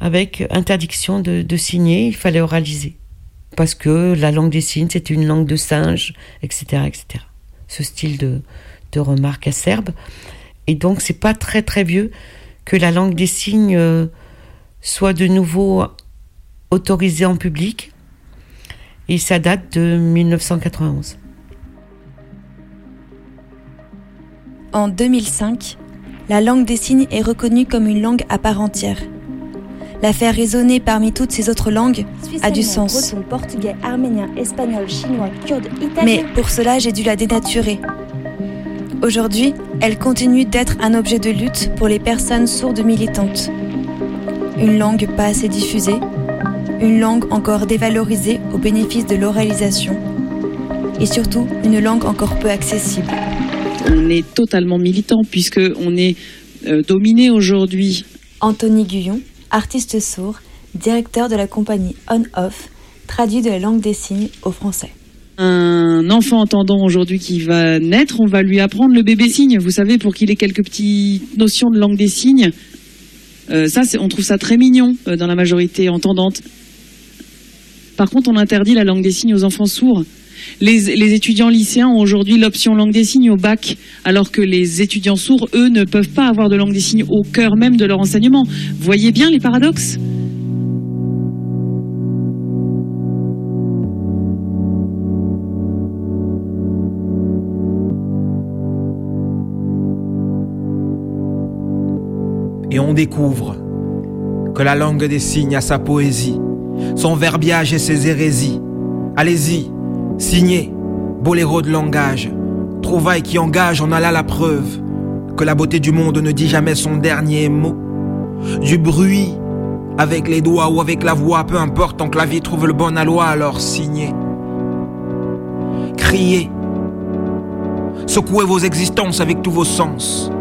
avec interdiction de, signer, il fallait oraliser. Parce que la langue des signes, c'était une langue de singe, etc., etc. Ce style de, de remarque acerbe. Et donc, c'est pas très très vieux que la langue des signes euh, soit de nouveau autorisée en public. Et ça date de 1991. En 2005, la langue des signes est reconnue comme une langue à part entière. La faire résonner parmi toutes ces autres langues a du sens. Breton, portugais, arménien, espagnol, chinois, kurde, italien. Mais pour cela, j'ai dû la dénaturer. Aujourd'hui, elle continue d'être un objet de lutte pour les personnes sourdes militantes. Une langue pas assez diffusée, une langue encore dévalorisée au bénéfice de l'oralisation, et surtout une langue encore peu accessible. On est totalement militant puisque on est euh, dominé aujourd'hui. Anthony Guyon, artiste sourd, directeur de la compagnie On-Off, traduit de la langue des signes au français. Un enfant entendant aujourd'hui qui va naître, on va lui apprendre le bébé signe. Vous savez, pour qu'il ait quelques petites notions de langue des signes. Euh, ça, on trouve ça très mignon euh, dans la majorité entendante. Par contre, on interdit la langue des signes aux enfants sourds. Les, les étudiants lycéens ont aujourd'hui l'option langue des signes au bac, alors que les étudiants sourds, eux, ne peuvent pas avoir de langue des signes au cœur même de leur enseignement. Voyez bien les paradoxes? Et on découvre que la langue des signes a sa poésie, son verbiage et ses hérésies. Allez-y, signez, boléro de langage, trouvaille qui engage, en a là la preuve que la beauté du monde ne dit jamais son dernier mot. Du bruit, avec les doigts ou avec la voix, peu importe, tant que la vie trouve le bon aloi, alors signez. Criez, secouez vos existences avec tous vos sens.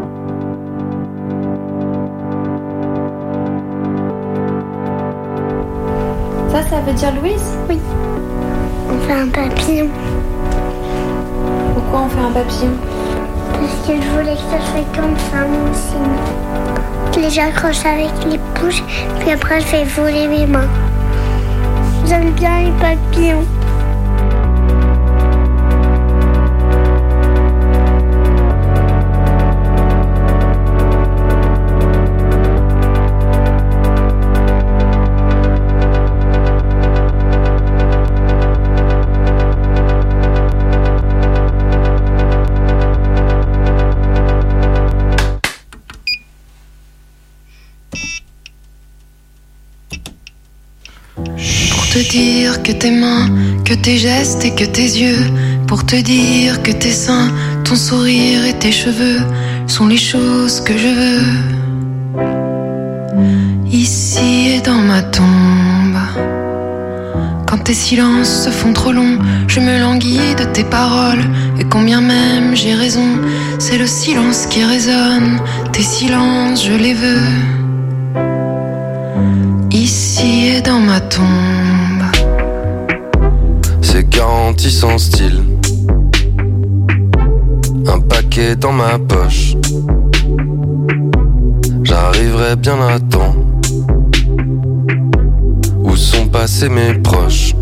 Ça, veut dire Louise Oui. On fait un papillon. Pourquoi on fait un papillon Parce que je voulais que ça soit comme ça, mon signe. Je les accroche avec les pouces, puis après je fais voler mes mains. J'aime bien les papillons. Que tes mains, que tes gestes et que tes yeux, pour te dire que tes seins, ton sourire et tes cheveux sont les choses que je veux. Ici et dans ma tombe. Quand tes silences se font trop longs, je me languis de tes paroles. Et combien même j'ai raison, c'est le silence qui résonne. Tes silences, je les veux. Ici et dans ma tombe. C'est garanti sans style. Un paquet dans ma poche. J'arriverai bien à temps. Où sont passés mes proches?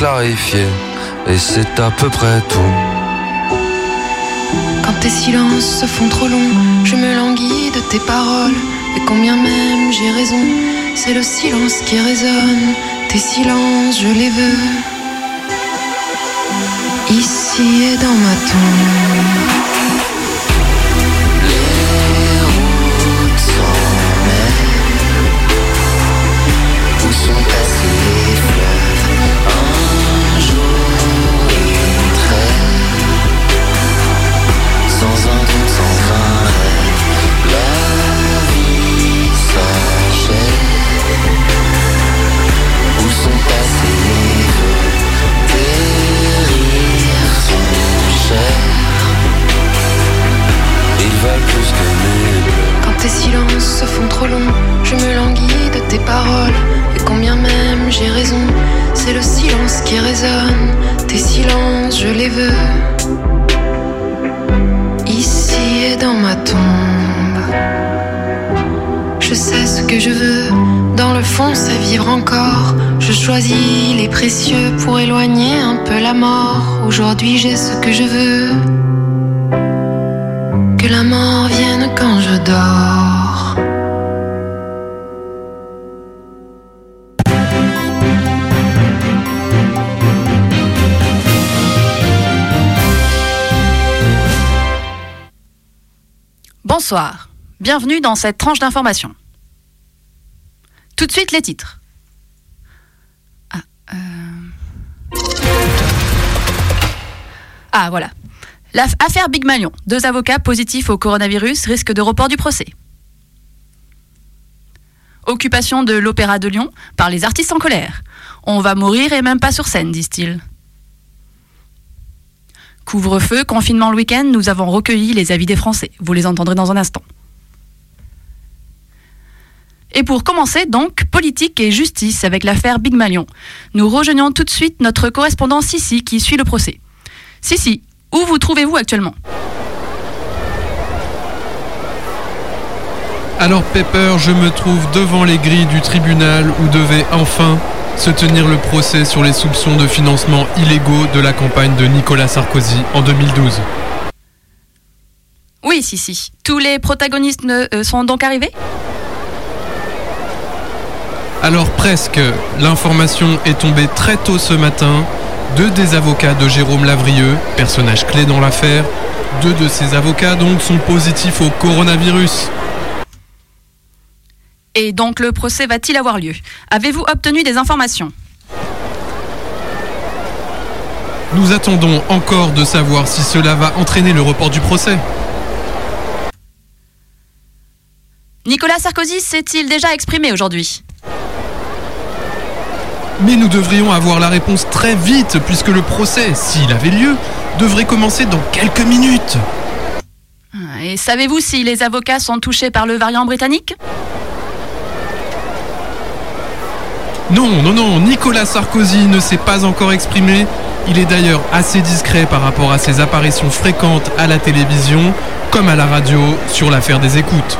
Et c'est à peu près tout. Quand tes silences se font trop longs, je me languis de tes paroles. Et combien même j'ai raison, c'est le silence qui résonne. Tes silences, je les veux. Ici et dans ma tombe. J'ai raison, c'est le silence qui résonne. Tes silences, je les veux. Ici et dans ma tombe. Je sais ce que je veux, dans le fond c'est vivre encore. Je choisis les précieux pour éloigner un peu la mort. Aujourd'hui j'ai ce que je veux. Que la mort vienne quand je dors. Bonsoir, bienvenue dans cette tranche d'information. Tout de suite les titres. Ah, euh... ah voilà. L'affaire Big Malion. Deux avocats positifs au coronavirus risquent de report du procès. Occupation de l'Opéra de Lyon par les artistes en colère. On va mourir et même pas sur scène, disent-ils. Couvre-feu, confinement le week-end, nous avons recueilli les avis des Français. Vous les entendrez dans un instant. Et pour commencer, donc, politique et justice avec l'affaire Big Malion. Nous rejoignons tout de suite notre correspondant Sissi qui suit le procès. Sissi, où vous trouvez-vous actuellement? Alors Pepper, je me trouve devant les grilles du tribunal où devait enfin se tenir le procès sur les soupçons de financement illégaux de la campagne de Nicolas Sarkozy en 2012. Oui, Sissi. Tous les protagonistes euh, sont donc arrivés? Alors presque, l'information est tombée très tôt ce matin. Deux des avocats de Jérôme Lavrieux, personnage clé dans l'affaire, deux de ces avocats donc sont positifs au coronavirus. Et donc le procès va-t-il avoir lieu? Avez-vous obtenu des informations? Nous attendons encore de savoir si cela va entraîner le report du procès. Nicolas Sarkozy s'est-il déjà exprimé aujourd'hui? Mais nous devrions avoir la réponse très vite puisque le procès, s'il avait lieu, devrait commencer dans quelques minutes. Et savez-vous si les avocats sont touchés par le variant britannique? Non, non, non, Nicolas Sarkozy ne s'est pas encore exprimé. Il est d'ailleurs assez discret par rapport à ses apparitions fréquentes à la télévision, comme à la radio, sur l'affaire des écoutes.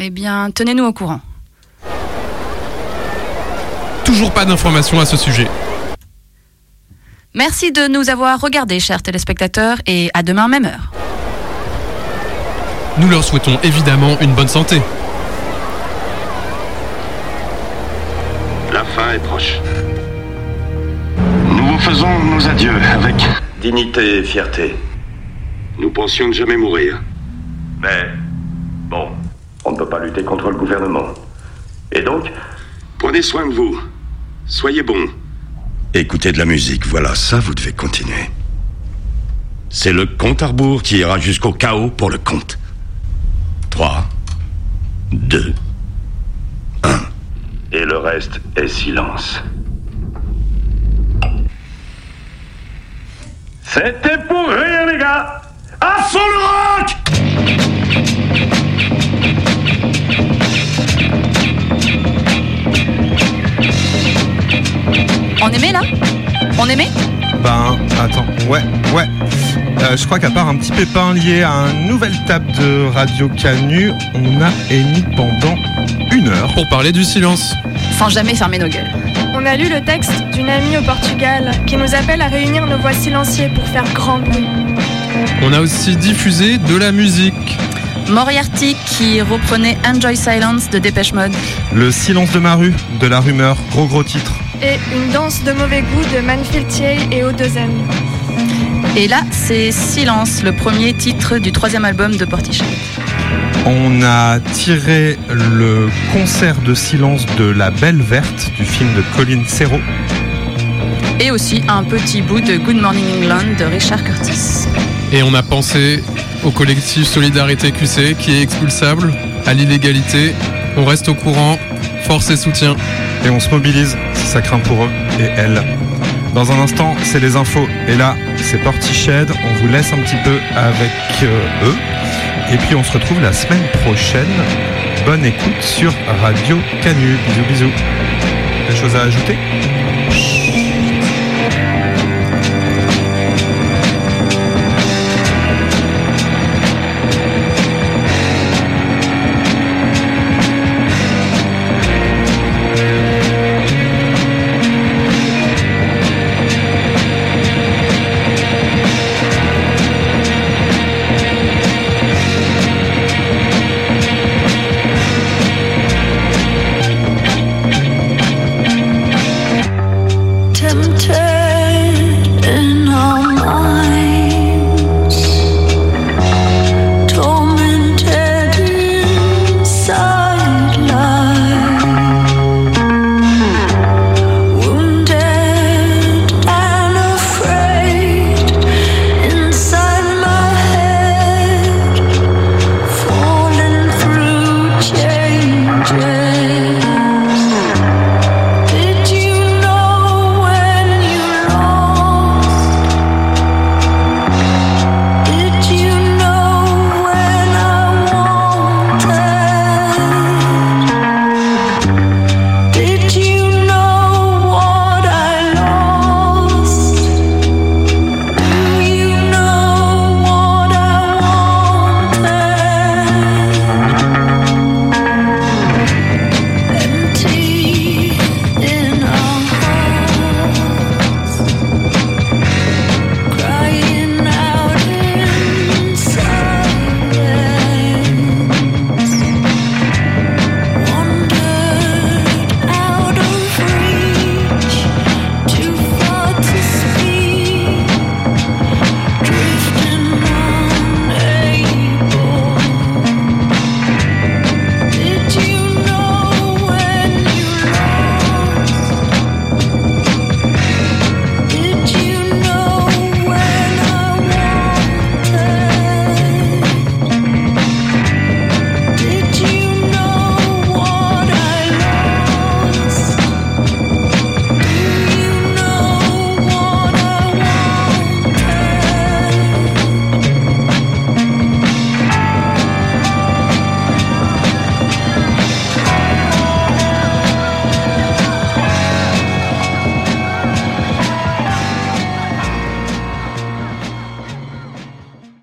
Eh bien, tenez-nous au courant. Toujours pas d'informations à ce sujet. Merci de nous avoir regardés, chers téléspectateurs, et à demain même heure. Nous leur souhaitons évidemment une bonne santé. Fin est proche. Nous vous faisons nos adieux avec dignité et fierté. Nous pensions ne jamais mourir. Mais, bon, on ne peut pas lutter contre le gouvernement. Et donc? Prenez soin de vous. Soyez bons. Écoutez de la musique, voilà, ça vous devez continuer. C'est le compte à rebours qui ira jusqu'au chaos pour le compte. 3, 2, 1. Et le reste est silence. C'était pour rien, les gars À le rock On aimait là? On aimait Ben, attends, ouais, ouais. Euh, je crois qu'à part un petit pépin lié à un nouvel tape de Radio Canu, on a émis pendant une heure. Pour parler du silence. Sans jamais fermer nos gueules. On a lu le texte d'une amie au Portugal qui nous appelle à réunir nos voix silencieuses pour faire grand bruit. On a aussi diffusé de la musique. Moriarty qui reprenait Enjoy Silence de Dépêche Mode. Le silence de ma rue, de la rumeur, gros gros titre. Et une danse de mauvais goût de Manfield Thiey et O2M. Et là, c'est Silence, le premier titre du troisième album de Portichet. On a tiré le concert de silence de La Belle Verte du film de Colin Serrault. Et aussi un petit bout de Good Morning England de Richard Curtis. Et on a pensé au collectif Solidarité QC qui est expulsable, à l'illégalité. On reste au courant, force et soutien. Et on se mobilise si ça craint pour eux et elles. Dans un instant, c'est les infos. Et là, c'est Portiched. On vous laisse un petit peu avec euh, eux. Et puis on se retrouve la semaine prochaine. Bonne écoute sur Radio Canu. Bisous bisous. Des choses à ajouter?